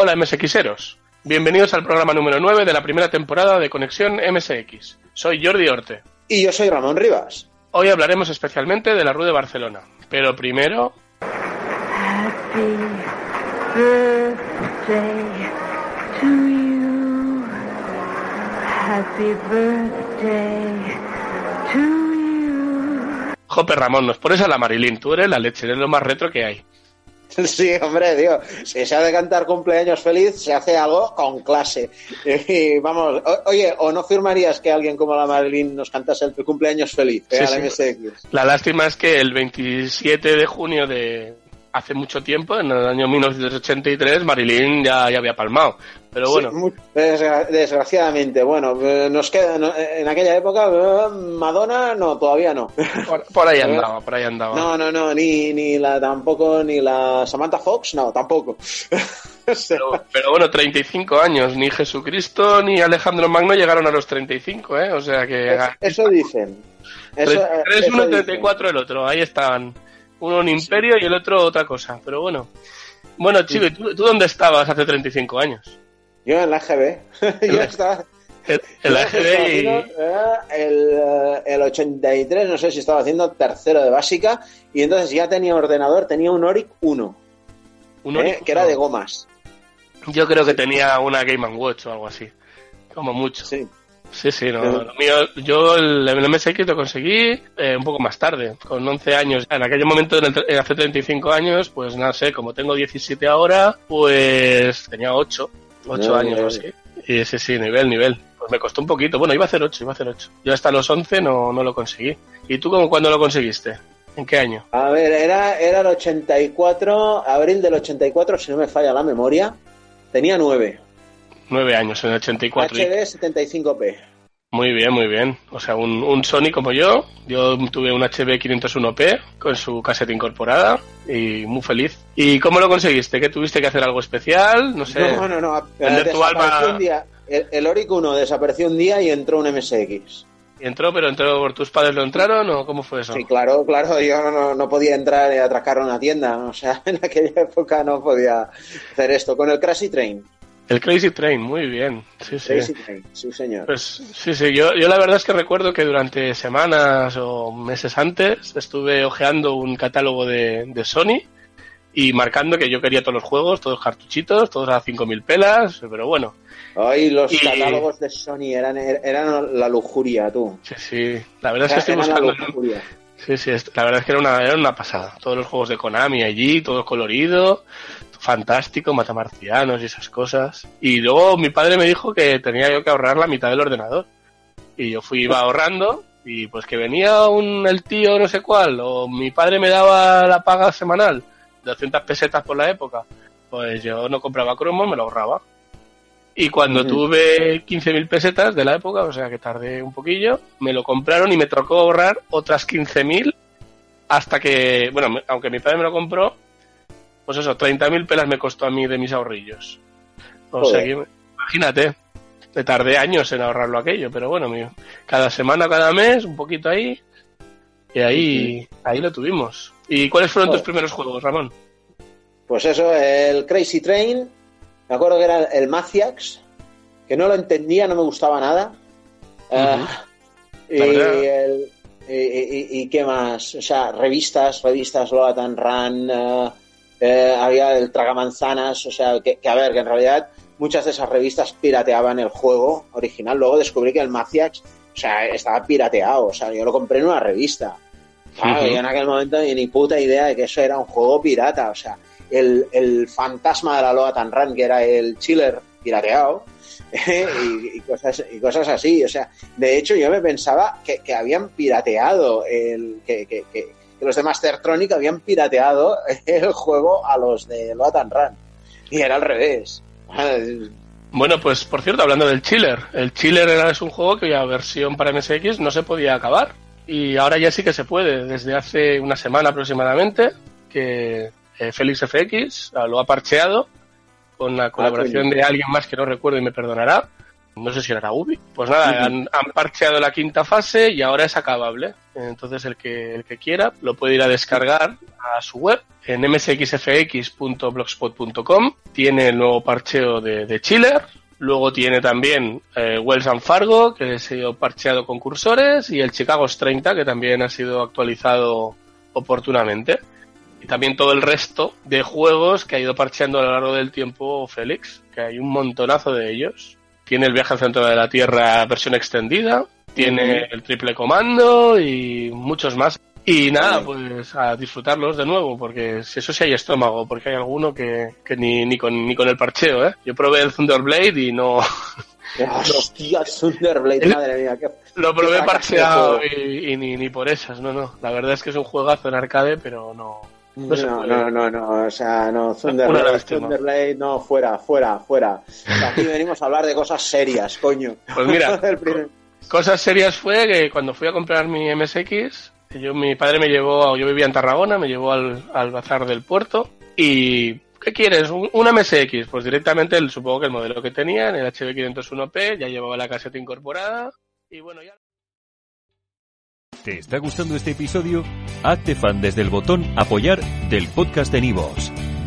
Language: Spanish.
Hola MSXeros, bienvenidos al programa número 9 de la primera temporada de Conexión MSX. Soy Jordi Orte. Y yo soy Ramón Rivas. Hoy hablaremos especialmente de la Rue de Barcelona, pero primero... Happy birthday to you. Happy birthday to you. Jope Ramón, nos pones a la Marilyn, tú eres la leche, eres lo más retro que hay. Sí, hombre, tío. Si se ha de cantar cumpleaños feliz, se hace algo con clase. Y vamos, o- oye, ¿o no firmarías que alguien como la Marilyn nos cantase el cumpleaños feliz eh, Sí, a la sí. MSX? La lástima es que el 27 de junio de hace mucho tiempo, en el año 1983, Marilyn ya, ya había palmado. Pero bueno, Sí, muy- desgra- desgraciadamente. Bueno, eh, nos queda, no, eh, en aquella época, eh, Madonna, no, todavía no. por, por ahí andaba, por ahí andaba. No, no, no, ni, ni la tampoco, ni la Samantha Fox, no, tampoco. Pero, pero bueno, 35 años, ni Jesucristo ni Alejandro Magno llegaron a los 35, ¿eh? O sea que... es- eso dicen. Eso, eh, 33 eso uno, dicen. 34 el otro, ahí estaban. Uno un imperio y el otro otra cosa, pero bueno. Bueno, chico, ¿y tú, tú dónde estabas hace 35 años? Yo en la GB. Yo estaba. Estaba EGB haciendo, y... eh, el, eh, el 83, no sé si estaba haciendo tercero de básica, y entonces ya tenía ordenador, tenía un Oric 1, un eh, Oric- que era de gomas. Yo creo que tenía una Game Watch o algo así. Como mucho. Sí. Sí, sí, no, lo mío, yo el, el MSX lo conseguí eh, un poco más tarde, con 11 años. En aquel momento, en el tre- eh, hace 35 años, pues no sé, como tengo 17 ahora, pues tenía 8, 8 No, años o así. Y sí, sí, nivel, nivel. Pues me costó un poquito. Bueno, iba a hacer 8, iba a hacer 8. Yo hasta los 11 no, no lo conseguí. ¿Y tú cómo, cuándo lo conseguiste? ¿En qué año? A ver, era, era el 84, abril del 84, si no me falla la memoria. Tenía 9. 9 años, en el 84. Y- HD 75p. Muy bien, muy bien. O sea, un, un Sony como yo. Yo tuve un HB 501P con su caseta incorporada y muy feliz. ¿Y cómo lo conseguiste? ¿Que tuviste que hacer algo especial? No sé. No, no, no. Vender tu alma- un día. El, el Oric 1 desapareció un día y entró un MSX. ¿Y entró, pero entró por tus padres lo entraron o cómo fue eso? Sí, claro, claro, yo no, no, no podía entrar y atracar una tienda, o sea, en aquella época no podía hacer esto. Con el Crazy Train, El Crazy Train, muy bien. Sí, sí. Crazy Train, sí señor. Pues sí, sí, yo, yo la verdad es que recuerdo que durante semanas o meses antes estuve hojeando un catálogo de, de Sony y marcando que yo quería todos los juegos, todos cartuchitos, todos a 5.000 pelas, pero bueno, Hoy los Y- catálogos de Sony eran, eran la lujuria, tú. sí, sí, la verdad es que estoy la buscando... Sí, sí, la verdad es que era una, era una pasada. Todos los juegos de Konami allí, todo colorido, fantástico, matamarcianos y esas cosas. Y luego mi padre me dijo que tenía yo que ahorrar la mitad del ordenador. Y yo fui, iba ahorrando y pues que venía un, el tío no sé cuál, o mi padre me daba la paga semanal, 200 pesetas por la época, pues yo no compraba cromos, me lo ahorraba. Y cuando Ujú. tuve 15.000 pesetas de la época, o sea que tardé un poquillo, me lo compraron y me tocó ahorrar otras 15.000 hasta que, bueno, aunque mi padre me lo compró, pues eso, 30.000 pelas me costó a mí de mis ahorrillos. O sea que, imagínate, te tardé años en ahorrarlo aquello, pero bueno, mío, cada semana, cada mes, un poquito ahí, y ahí, ahí lo tuvimos. ¿Y cuáles fueron tus primeros juegos, Ramón? Pues eso, el Crazy Train, me acuerdo que era el Maciax, que no lo entendía, no me gustaba nada. Ah, y, el- y, y- y qué más, o sea, revistas, revistas Loatan Run, eh, eh, había el Tragamanzanas, o sea, que, que a ver, que en realidad muchas de esas revistas pirateaban el juego original. Luego descubrí que el Maciax, o sea, estaba pirateado, o sea, yo lo compré en una revista. Claro, yo en aquel momento ni puta idea de que eso era un juego pirata, o sea, el, el fantasma de la Loa Tan Run, que era el chiller pirateado, y, y cosas, y cosas así, o sea, de hecho yo me pensaba que, que habían pirateado, el, que, que, que- que los de Mastertronic habían pirateado el juego a los de Loa Tan Run, y era al revés. Bueno, pues por cierto, hablando del Chiller, el Chiller era, es un juego que la versión para MSX no se podía acabar y ahora ya sí que se puede, desde hace una semana aproximadamente, que eh, Félix FX lo ha parcheado con la colaboración coño. de alguien más que no recuerdo y me perdonará. No sé si era Ubi. Pues nada, han parcheado la quinta fase y ahora es acabable entonces el que, el que quiera lo puede ir a descargar a su web en msxfx.blogspot.com. Tiene el nuevo parcheo de, Chiller, Luego tiene también eh, Wells and Fargo, que ha sido parcheado con cursores, y el Chicago's 30, que también ha sido actualizado oportunamente. Y también todo el resto de juegos que ha ido parcheando a lo largo del tiempo Félix, que hay un montonazo de ellos. Tiene el viaje al centro de la Tierra versión extendida, tiene el triple comando y muchos más. Y nada, pues a disfrutarlos de nuevo, porque si eso sí hay estómago, porque hay alguno que, que ni, ni, con, ni con el parcheo, ¿eh? Yo probé el Thunderblade y no... Hostia, Thunderblade, madre mía. Qué, Lo probé qué parcheado y, y ni, ni por esas, no, no. La verdad es que es un juegazo en arcade, pero no... No, No, no, no, no, o sea, no, Thunderblade. Thunderblade, no, fuera, fuera, fuera. O sea, aquí venimos a hablar de cosas serias, coño. Pues mira, Cosas serias fue que cuando fui a comprar mi MSX, yo, mi padre me llevó, yo vivía en Tarragona, me llevó al, al bazar del puerto y ¿qué quieres? ¿Un, un MSX? Pues directamente supongo que el modelo que tenía, el HB501P, ya llevaba la caseta incorporada y bueno, ya... ¿Te está gustando este episodio? Hazte fan desde el botón Apoyar del podcast de Nivos.